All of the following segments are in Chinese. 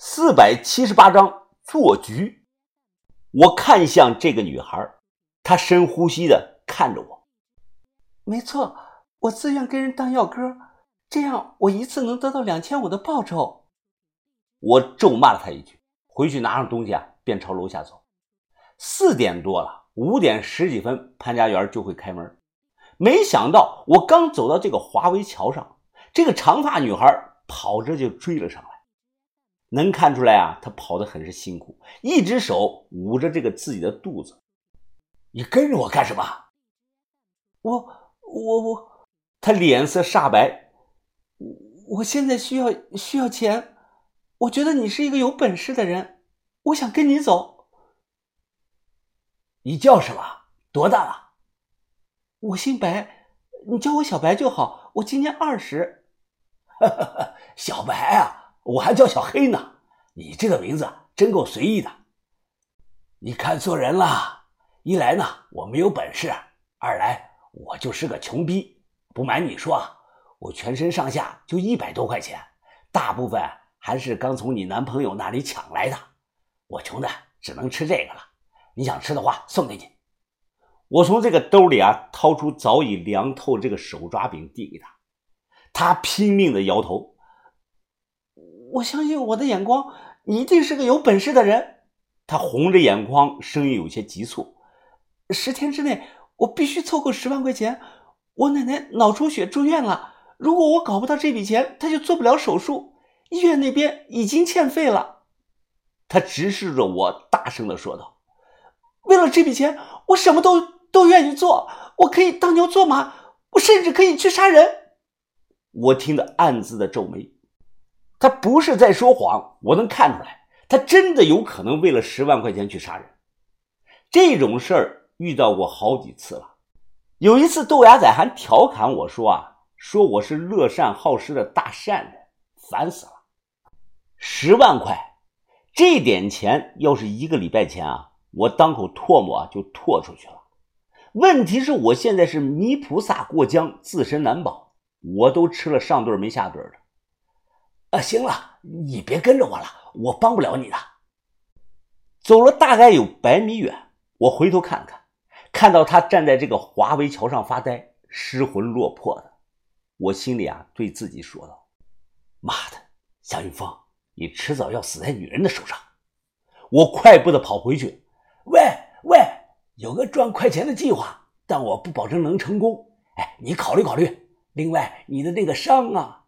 四百七十八章做局。我看向这个女孩，她深呼吸的看着我。没错，我自愿跟人当药哥，这样我一次能得到两千五的报酬。我咒骂了他一句，回去拿上东西啊，便朝楼下走。四点多了，五点十几分，潘家园就会开门。没想到我刚走到这个华为桥上，这个长发女孩跑着就追了上来。能看出来啊，他跑得很是辛苦，一只手捂着这个自己的肚子。你跟着我干什么？我我我，他脸色煞白。我现在需要需要钱，我觉得你是一个有本事的人，我想跟你走。你叫什么？多大了？我姓白，你叫我小白就好。我今年二十。小白啊。我还叫小黑呢，你这个名字真够随意的。你看错人了，一来呢我没有本事，二来我就是个穷逼。不瞒你说，我全身上下就一百多块钱，大部分还是刚从你男朋友那里抢来的。我穷的只能吃这个了，你想吃的话送给你。我从这个兜里啊掏出早已凉透这个手抓饼递给他，他拼命的摇头。我相信我的眼光，你一定是个有本事的人。他红着眼眶，声音有些急促：“十天之内，我必须凑够十万块钱。我奶奶脑出血住院了，如果我搞不到这笔钱，她就做不了手术。医院那边已经欠费了。”他直视着我，大声的说道：“为了这笔钱，我什么都都愿意做。我可以当牛做马，我甚至可以去杀人。”我听得暗自的皱眉。他不是在说谎，我能看出来，他真的有可能为了十万块钱去杀人。这种事儿遇到过好几次了。有一次，豆芽仔还调侃我说：“啊，说我是乐善好施的大善人，烦死了。”十万块，这点钱要是一个礼拜前啊，我当口唾沫啊就唾出去了。问题是我现在是泥菩萨过江，自身难保，我都吃了上顿没下顿的。啊，行了，你别跟着我了，我帮不了你的。走了大概有百米远，我回头看看，看到他站在这个华为桥上发呆，失魂落魄的。我心里啊，对自己说道：“妈的，夏云峰，你迟早要死在女人的手上。”我快步的跑回去，喂喂，有个赚快钱的计划，但我不保证能成功。哎，你考虑考虑。另外，你的那个伤啊，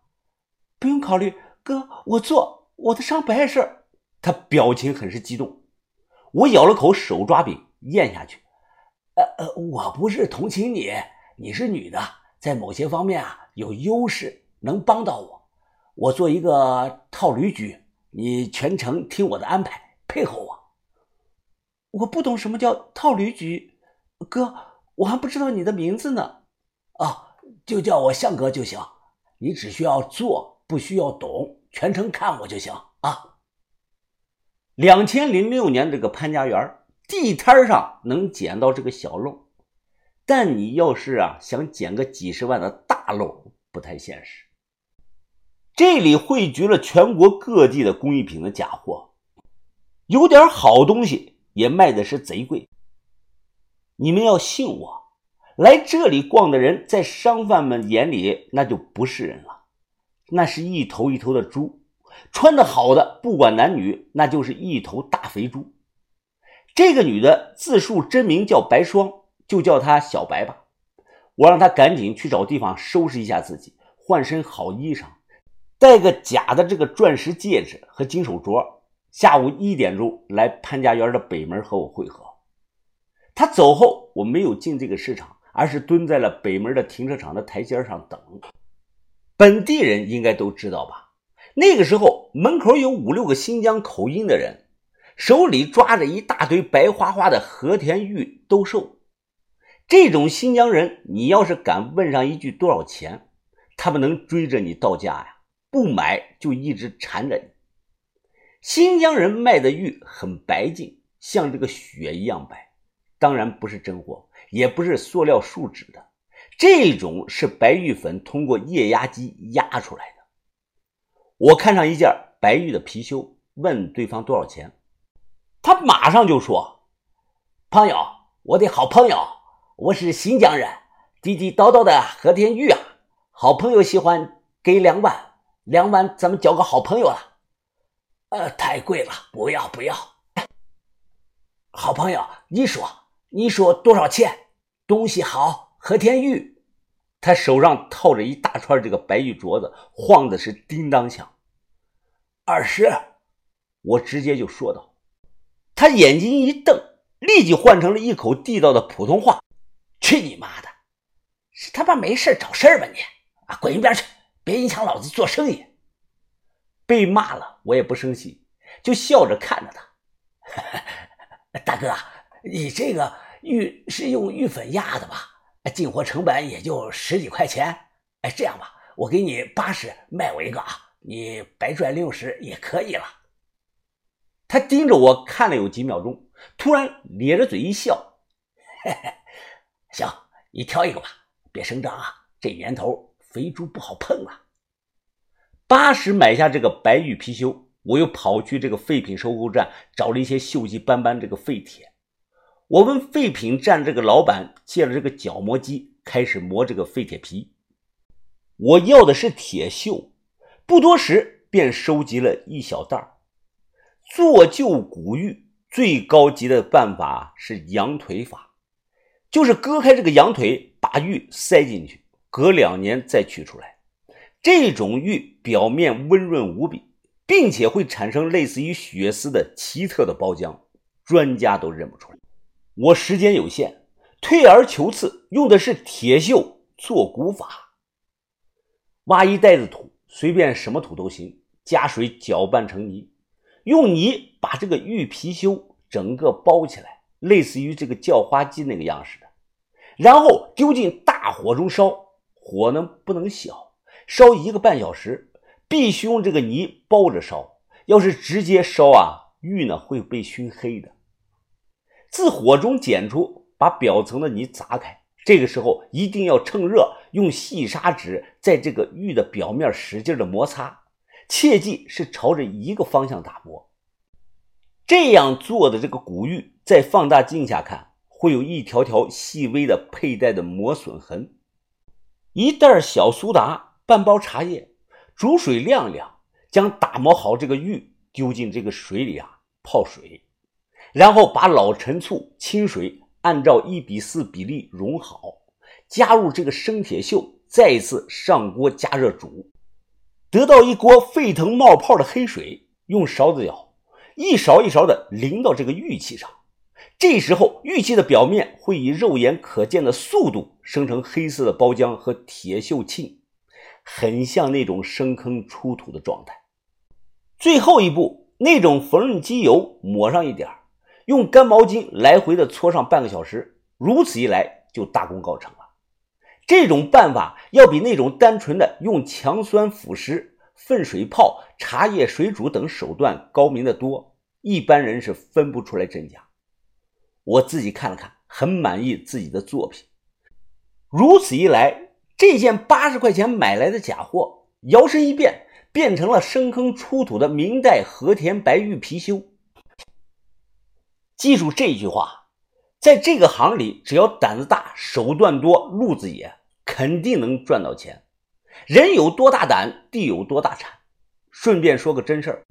不用考虑。哥，我做我的伤不碍事他表情很是激动。我咬了口手抓饼，咽下去。呃呃，我不是同情你，你是女的，在某些方面啊有优势，能帮到我。我做一个套驴局，你全程听我的安排，配合我。我不懂什么叫套驴局，哥，我还不知道你的名字呢。啊，就叫我向哥就行。你只需要做。不需要懂，全程看我就行啊。两千零六年这个潘家园地摊上能捡到这个小漏，但你要是啊想捡个几十万的大漏，不太现实。这里汇聚了全国各地的工艺品的假货，有点好东西也卖的是贼贵。你们要信我，来这里逛的人，在商贩们眼里那就不是人了。那是一头一头的猪，穿的好的，不管男女，那就是一头大肥猪。这个女的自述真名叫白霜，就叫她小白吧。我让她赶紧去找地方收拾一下自己，换身好衣裳，戴个假的这个钻石戒指和金手镯。下午一点钟来潘家园的北门和我会合。她走后，我没有进这个市场，而是蹲在了北门的停车场的台阶上等。本地人应该都知道吧？那个时候门口有五六个新疆口音的人，手里抓着一大堆白花花的和田玉兜售。这种新疆人，你要是敢问上一句多少钱，他们能追着你到家呀，不买就一直缠着你。新疆人卖的玉很白净，像这个雪一样白，当然不是真货，也不是塑料树脂的。这种是白玉粉通过液压机压出来的。我看上一件白玉的貔貅，问对方多少钱。他马上就说：“朋友，我的好朋友，我是新疆人，地地道道的和田玉啊。好朋友喜欢给两万，两万咱们交个好朋友了。呃，太贵了，不要不要。好朋友，你说你说多少钱？东西好，和田玉。”他手上套着一大串这个白玉镯子，晃的是叮当响。二十，我直接就说道。他眼睛一瞪，立即换成了一口地道的普通话：“去你妈的！是他妈没事找事儿吧你？啊，滚一边去！别影响老子做生意。”被骂了，我也不生气，就笑着看着他。大哥，你这个玉是用玉粉压的吧？进货成本也就十几块钱，哎，这样吧，我给你八十卖我一个啊，你白赚六十也可以了。他盯着我看了有几秒钟，突然咧着嘴一笑，嘿嘿，行，你挑一个吧，别声张啊，这年头肥猪不好碰啊。八十买下这个白玉貔貅，我又跑去这个废品收购站找了一些锈迹斑斑这个废铁。我问废品站这个老板借了这个角磨机，开始磨这个废铁皮。我要的是铁锈，不多时便收集了一小袋儿做旧古玉最高级的办法是羊腿法，就是割开这个羊腿，把玉塞进去，隔两年再取出来。这种玉表面温润无比，并且会产生类似于血丝的奇特的包浆，专家都认不出来。我时间有限，退而求次，用的是铁锈做骨法。挖一袋子土，随便什么土都行，加水搅拌成泥，用泥把这个玉貔貅整个包起来，类似于这个叫花鸡那个样式的，然后丢进大火中烧，火呢不能小，烧一个半小时，必须用这个泥包着烧，要是直接烧啊，玉呢会被熏黑的。自火中捡出，把表层的泥砸开。这个时候一定要趁热，用细砂纸在这个玉的表面使劲的摩擦，切记是朝着一个方向打磨。这样做的这个古玉，在放大镜下看，会有一条条细微的佩戴的磨损痕。一袋小苏打，半包茶叶，煮水晾晾，将打磨好这个玉丢进这个水里啊，泡水。然后把老陈醋、清水按照一比四比例融好，加入这个生铁锈，再一次上锅加热煮，得到一锅沸腾冒泡的黑水，用勺子舀，一勺一勺的淋到这个玉器上。这时候，玉器的表面会以肉眼可见的速度生成黑色的包浆和铁锈沁，很像那种生坑出土的状态。最后一步，那种缝纫机油抹上一点用干毛巾来回的搓上半个小时，如此一来就大功告成了。这种办法要比那种单纯的用强酸腐蚀、沸水泡、茶叶水煮等手段高明的多，一般人是分不出来真假。我自己看了看，很满意自己的作品。如此一来，这件八十块钱买来的假货，摇身一变，变成了深坑出土的明代和田白玉貔貅。记住这句话，在这个行里，只要胆子大、手段多、路子野，肯定能赚到钱。人有多大胆，地有多大产。顺便说个真事儿：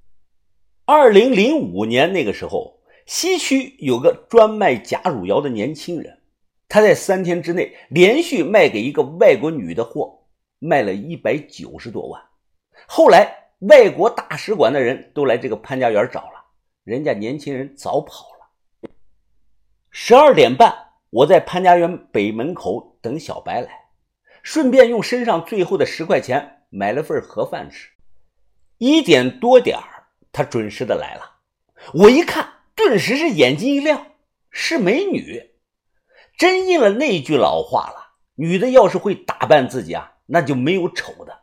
二零零五年那个时候，西区有个专卖假汝窑的年轻人，他在三天之内连续卖给一个外国女的货，卖了一百九十多万。后来，外国大使馆的人都来这个潘家园找了，人家年轻人早跑了。十二点半，我在潘家园北门口等小白来，顺便用身上最后的十块钱买了份盒饭吃。一点多点儿，他准时的来了。我一看，顿时是眼睛一亮，是美女。真应了那句老话了：女的要是会打扮自己啊，那就没有丑的。